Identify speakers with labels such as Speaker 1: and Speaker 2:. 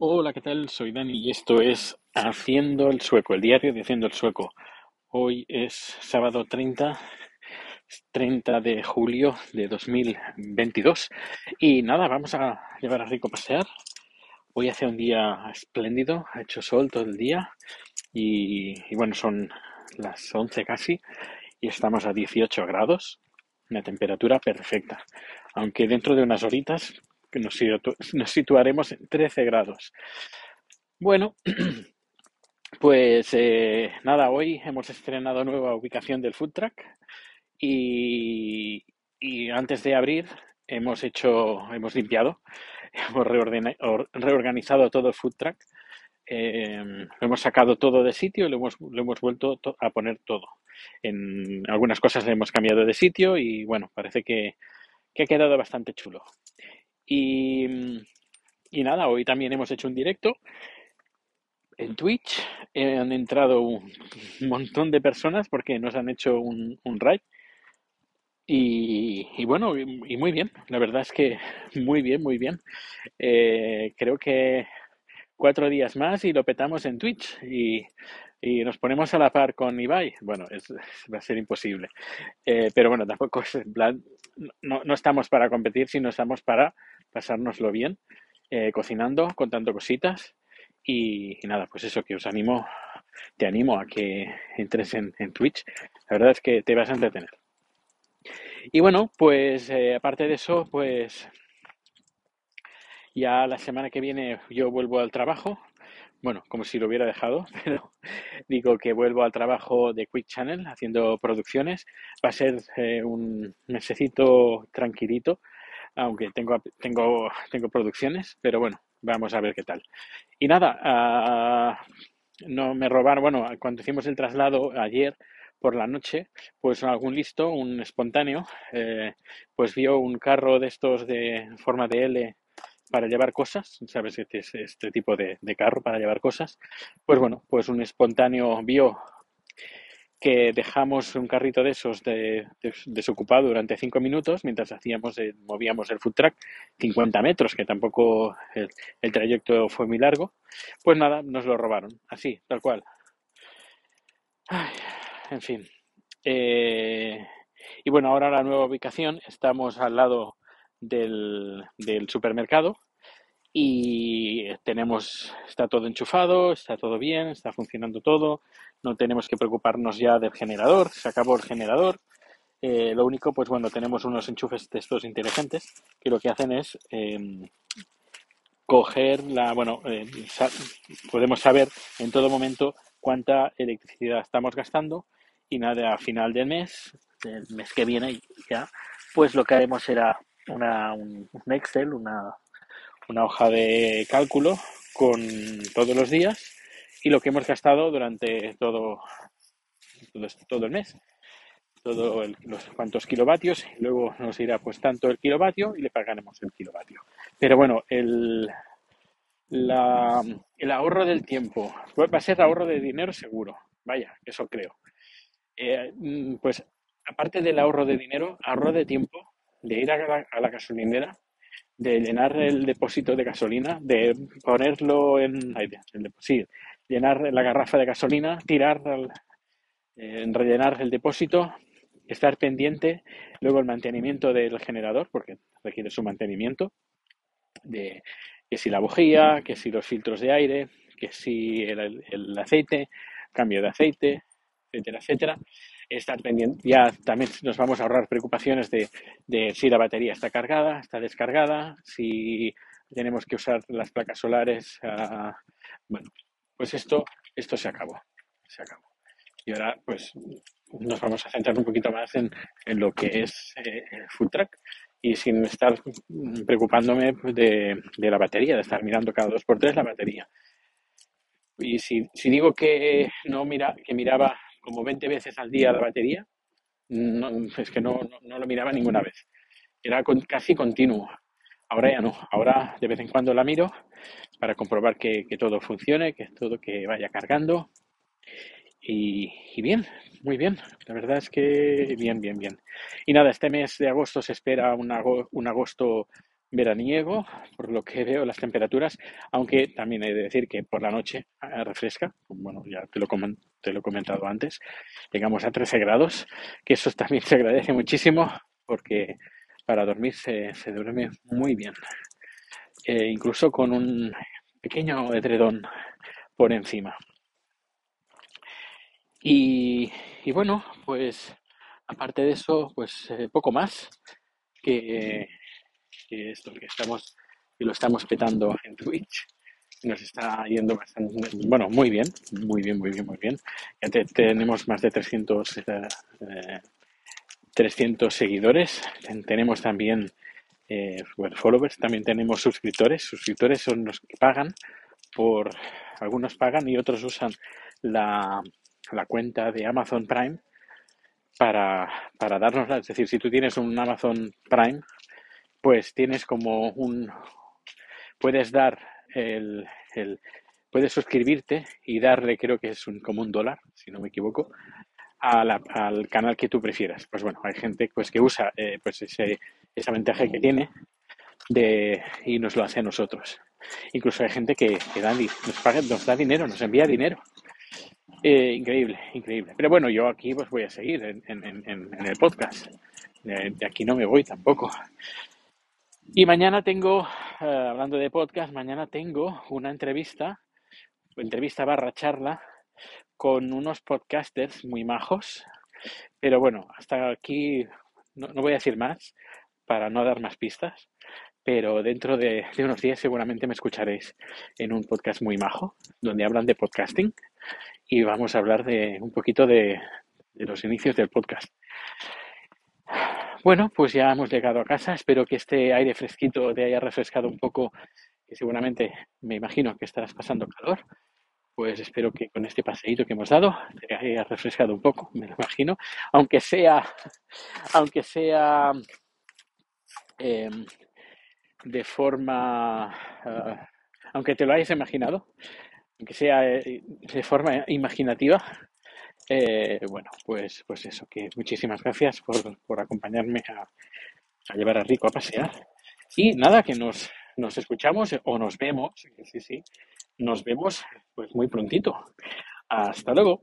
Speaker 1: Hola, ¿qué tal? Soy Dani y esto es Haciendo el Sueco, el diario de Haciendo el Sueco. Hoy es sábado 30, 30 de julio de 2022 y nada, vamos a llevar a Rico a pasear. Hoy hace un día espléndido, ha hecho sol todo el día y, y bueno, son las 11 casi y estamos a 18 grados, una temperatura perfecta. Aunque dentro de unas horitas que nos, situaremos en 13 grados. Bueno, pues eh, nada, hoy hemos estrenado nueva ubicación del food truck y, antes de abrir hemos hecho, hemos limpiado, hemos reorganizado todo el food truck, eh, hemos sacado todo de sitio y lo hemos, lo hemos vuelto a poner todo. En algunas cosas hemos cambiado de sitio y bueno, parece que, que ha quedado bastante chulo. Y, y nada, hoy también hemos hecho un directo en Twitch. Han entrado un montón de personas porque nos han hecho un, un raid. Y, y, bueno, y, muy bien, la verdad es que muy bien, muy bien. Eh, creo que cuatro días más y lo petamos en Twitch y, y nos ponemos a la par con Ibai. Bueno, es, va a ser imposible. Eh, pero bueno, tampoco es en plan, no, no estamos para competir, sino estamos para pasárnoslo bien, eh, cocinando, contando cositas y, nada, pues eso que os animo, te animo a que entres en, en Twitch. La verdad es que te vas a entretener. Y bueno, pues eh, aparte de eso, pues ya la semana que viene yo vuelvo al trabajo. Bueno, como si lo hubiera dejado, pero digo que vuelvo al trabajo de Quick Channel haciendo producciones. Va a ser eh, un mesecito tranquilito aunque tengo, tengo, tengo producciones, pero bueno, vamos a ver qué tal. Y nada, uh, no me robaron, bueno, cuando hicimos el traslado ayer por la noche, pues algún listo, un espontáneo, eh, pues vio un carro de estos de forma de L para llevar cosas, ¿sabes? Este, este tipo de, de carro para llevar cosas. Pues bueno, pues un espontáneo vio que dejamos un carrito de esos de, de, desocupado durante cinco minutos mientras hacíamos el, movíamos el food truck 50 metros, que tampoco el, el, trayecto fue muy largo. Pues nada, nos lo robaron, así, tal cual. Ay, en fin. Eh, y bueno, ahora la nueva ubicación, estamos al lado del, del supermercado y tenemos, está todo enchufado, está todo bien, está funcionando todo, no tenemos que preocuparnos ya del generador, se acabó el generador. Eh, lo único, pues bueno, tenemos unos enchufes de estos inteligentes que lo que hacen es eh, coger la, bueno, eh, podemos saber en todo momento cuánta electricidad estamos gastando y nada, a final del mes, del mes que viene ya, pues lo que haremos será una, un, un Excel, una, una hoja de cálculo con todos los días y lo que hemos gastado durante todo, todo, el mes. Todo el, los cuantos kilovatios y luego nos irá pues tanto el kilovatio y le pagaremos el kilovatio. Pero bueno, el, la, el ahorro del tiempo va a ser ahorro de dinero seguro. Vaya, eso creo. Eh, pues aparte del ahorro de dinero, ahorro de tiempo de ir a la gasolinera de llenar el depósito de gasolina, de ponerlo en, el, sí, llenar la garrafa de gasolina, tirar, eh, rellenar el depósito, estar pendiente, luego el mantenimiento del generador, porque requiere su mantenimiento, de que si la bujía, que si los filtros de aire, que si el, el aceite, cambio de aceite, etcétera, etcétera estar pendiente. Ya también nos vamos a ahorrar preocupaciones de, de, si la batería está cargada, está descargada, si tenemos que usar las placas solares. Uh, bueno, pues esto, esto se acabó. Se acabó. Y ahora, pues, nos vamos a centrar un poquito más en, en lo que es eh, el full track y sin estar preocupándome de, de, la batería, de estar mirando cada dos por tres la batería. Y si, si digo que no mira, que miraba como 20 veces al día la batería, no, es que no, no, lo miraba ninguna vez. Era con, casi continuo. Ahora ya no. Ahora de vez en cuando la miro para comprobar que, que todo funcione, que todo que vaya cargando. Y, y, bien, muy bien. La verdad es que bien, bien, bien. Y nada, este mes de agosto se espera un, agosto, un agosto veraniego, por lo que veo las temperaturas, aunque también he de decir que por la noche eh, refresca, bueno, ya te lo, te lo he comentado antes, llegamos a 13 grados, que eso también se agradece muchísimo porque para dormir se, duerme muy bien, eh, incluso con un pequeño edredón por encima. Y, bueno, pues aparte de eso, pues eh, poco más que que esto que estamos y lo estamos petando en Twitch. Nos está yendo bastante, bueno, muy bien, muy bien, muy bien, muy bien. Tenemos más de 300, 300 eh, seguidores. tenemos también eh, followers, también tenemos suscriptores. Suscriptores son los que pagan por, algunos pagan y otros usan la, la cuenta de Amazon Prime para, para darnos, es decir, si tú tienes un Amazon Prime, pues tienes como un, puedes dar el, puedes suscribirte y darle, creo que es un, como un dólar, si no me equivoco, al canal que tú prefieras. Pues bueno, hay gente pues que usa eh, pues ese, esa ventaja que tiene de, y nos lo hace a nosotros. Incluso hay gente que, da, nos, paga, nos da dinero, nos envía dinero. Eh, increíble, increíble. Pero bueno, yo aquí pues voy a seguir en, en, el podcast. de, aquí no me voy tampoco. Y mañana tengo, eh, hablando de podcast, mañana tengo una entrevista, entrevista barra charla, con unos podcasters muy majos. Pero bueno, hasta aquí no, voy a decir más para no dar más pistas. Pero dentro de, unos días seguramente me escucharéis en un podcast muy majo, donde hablan de podcasting y vamos a hablar de un poquito de los inicios del podcast. Bueno, pues ya hemos llegado a casa. Espero que este aire fresquito te haya refrescado un poco, que seguramente me imagino que estarás pasando calor. Pues espero que con este paseíto que hemos dado te haya refrescado un poco, me lo imagino. Aunque sea, aunque sea em, de forma, ah, aunque te lo hayas imaginado, aunque sea eh, de forma imaginativa, eh, bueno, pues, pues eso, que muchísimas gracias por, acompañarme a, llevar a Rico a pasear. Y nada, que nos, nos escuchamos o nos vemos, sí, sí, nos vemos pues muy prontito. Hasta luego.